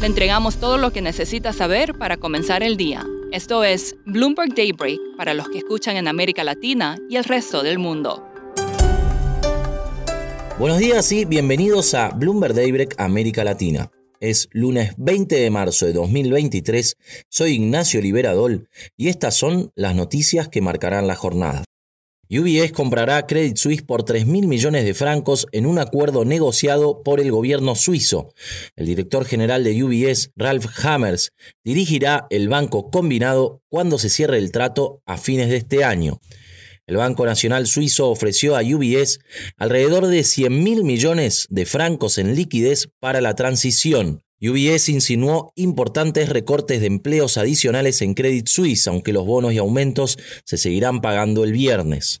Le entregamos todo lo que necesita saber para comenzar el día. Esto es Bloomberg Daybreak para los que escuchan en América Latina y el resto del mundo. Buenos días y bienvenidos a Bloomberg Daybreak América Latina. Es lunes 20 de marzo de 2023, soy Ignacio Liberadol y estas son las noticias que marcarán la jornada. UBS comprará Credit Suisse por 3 mil millones de francos en un acuerdo negociado por el gobierno suizo. El director general de UBS, Ralph Hammers, dirigirá el banco combinado cuando se cierre el trato a fines de este año. El Banco Nacional Suizo ofreció a UBS alrededor de 100 mil millones de francos en liquidez para la transición. UBS insinuó importantes recortes de empleos adicionales en Credit Suisse, aunque los bonos y aumentos se seguirán pagando el viernes.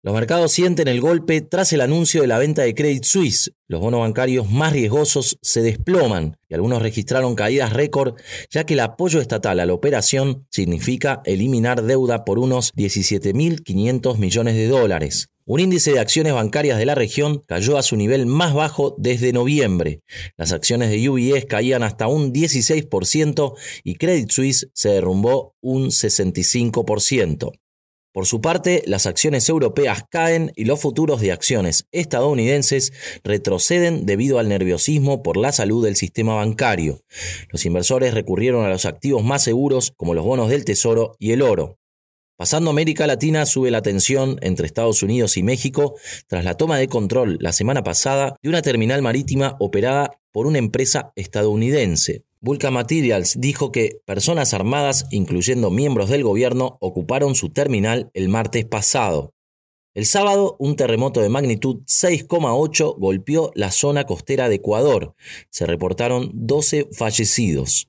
Los mercados sienten el golpe tras el anuncio de la venta de Credit Suisse. Los bonos bancarios más riesgosos se desploman y algunos registraron caídas récord, ya que el apoyo estatal a la operación significa eliminar deuda por unos 17.500 millones de dólares. Un índice de acciones bancarias de la región cayó a su nivel más bajo desde noviembre. Las acciones de UBS caían hasta un 16% y Credit Suisse se derrumbó un 65%. Por su parte, las acciones europeas caen y los futuros de acciones estadounidenses retroceden debido al nerviosismo por la salud del sistema bancario. Los inversores recurrieron a los activos más seguros como los bonos del Tesoro y el oro. Pasando América Latina, sube la tensión entre Estados Unidos y México tras la toma de control la semana pasada de una terminal marítima operada por una empresa estadounidense. Vulcan Materials dijo que personas armadas, incluyendo miembros del gobierno, ocuparon su terminal el martes pasado. El sábado, un terremoto de magnitud 6,8 golpeó la zona costera de Ecuador. Se reportaron 12 fallecidos.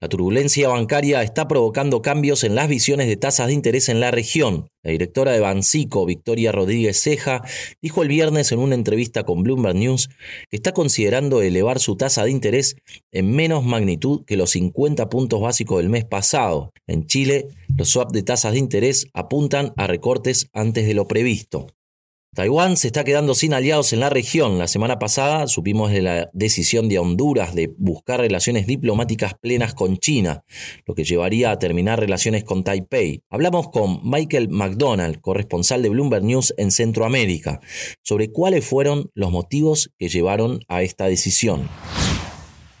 La turbulencia bancaria está provocando cambios en las visiones de tasas de interés en la región. La directora de Bancico, Victoria Rodríguez Ceja, dijo el viernes en una entrevista con Bloomberg News que está considerando elevar su tasa de interés en menos magnitud que los 50 puntos básicos del mes pasado. En Chile, los swaps de tasas de interés apuntan a recortes antes de lo previsto. Taiwán se está quedando sin aliados en la región. La semana pasada supimos de la decisión de Honduras de buscar relaciones diplomáticas plenas con China, lo que llevaría a terminar relaciones con Taipei. Hablamos con Michael McDonald, corresponsal de Bloomberg News en Centroamérica, sobre cuáles fueron los motivos que llevaron a esta decisión.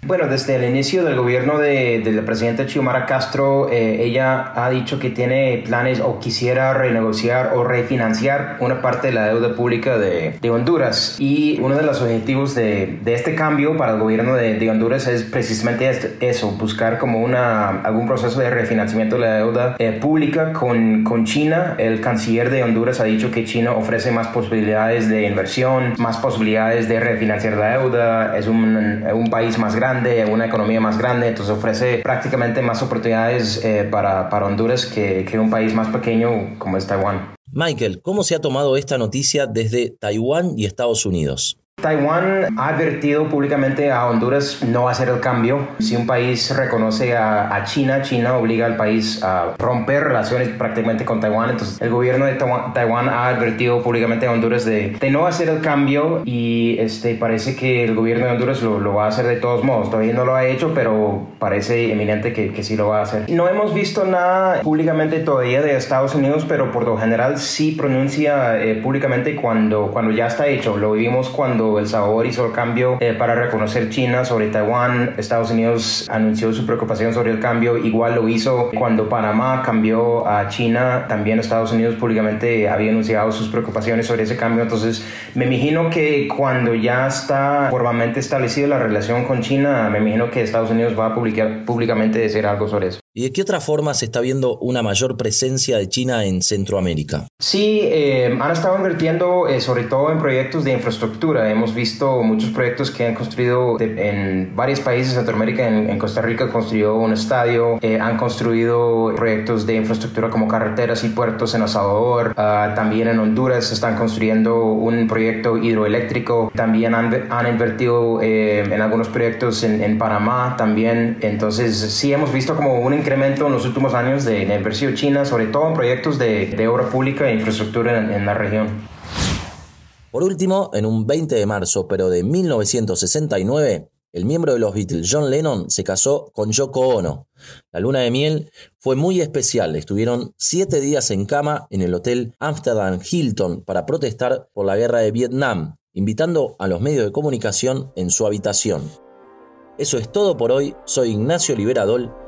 Bueno, desde el inicio del gobierno de, la presidenta Xiomara Castro, eh, ella ha dicho que tiene planes o quisiera renegociar o refinanciar una parte de la deuda pública de, Honduras. Y uno de los objetivos de, este cambio para el gobierno de, Honduras es precisamente eso, buscar como una, algún proceso de refinanciamiento de la deuda eh, pública con, con China. El canciller de Honduras ha dicho que China ofrece más posibilidades de inversión, más posibilidades de refinanciar la deuda, es un, un país más grande una economía más grande, entonces ofrece prácticamente más oportunidades eh, para, Honduras que, que un país más pequeño como es Taiwán. Michael, ¿cómo se ha tomado esta noticia desde Taiwán y Estados Unidos? Taiwán ha advertido públicamente a Honduras no hacer el cambio. Si un país reconoce a, China, China obliga al país a romper relaciones prácticamente con Taiwán. Entonces el gobierno de Taiwán, ha advertido públicamente a Honduras de, de, no hacer el cambio y este, parece que el gobierno de Honduras lo, lo, va a hacer de todos modos. Todavía no lo ha hecho, pero parece eminente que, que sí lo va a hacer. No hemos visto nada públicamente todavía de Estados Unidos, pero por lo general sí pronuncia eh, públicamente cuando, cuando ya está hecho. Lo vimos cuando el Salvador hizo el cambio eh, para reconocer China sobre Taiwán, Estados Unidos anunció su preocupación sobre el cambio, igual lo hizo cuando Panamá cambió a China, también Estados Unidos públicamente había anunciado sus preocupaciones sobre ese cambio, entonces me imagino que cuando ya está formalmente establecida la relación con China, me imagino que Estados Unidos va a publicar públicamente decir algo sobre eso. ¿Y de qué otra forma se está viendo una mayor presencia de China en Centroamérica? Sí, eh, han estado invirtiendo eh, sobre todo en proyectos de infraestructura. Hemos visto muchos proyectos que han construido en varios países de Centroamérica. En, Costa Rica construyó un estadio, eh, han construido proyectos de infraestructura como carreteras y puertos en El Salvador. Ah, también en Honduras están construyendo un proyecto hidroeléctrico. También han, han invertido en algunos proyectos en, en Panamá también. Entonces sí hemos visto como un incremento en los últimos años de la inversión china, sobre todo en proyectos de, obra pública e infraestructura en, en la región. Por último, en un 20 de marzo, pero de 1969, el miembro de los Beatles, John Lennon, se casó con Yoko Ono. La luna de miel fue muy especial. Estuvieron siete días en cama en el hotel Amsterdam Hilton para protestar por la guerra de Vietnam, invitando a los medios de comunicación en su habitación. Eso es todo por hoy. Soy Ignacio Liberadol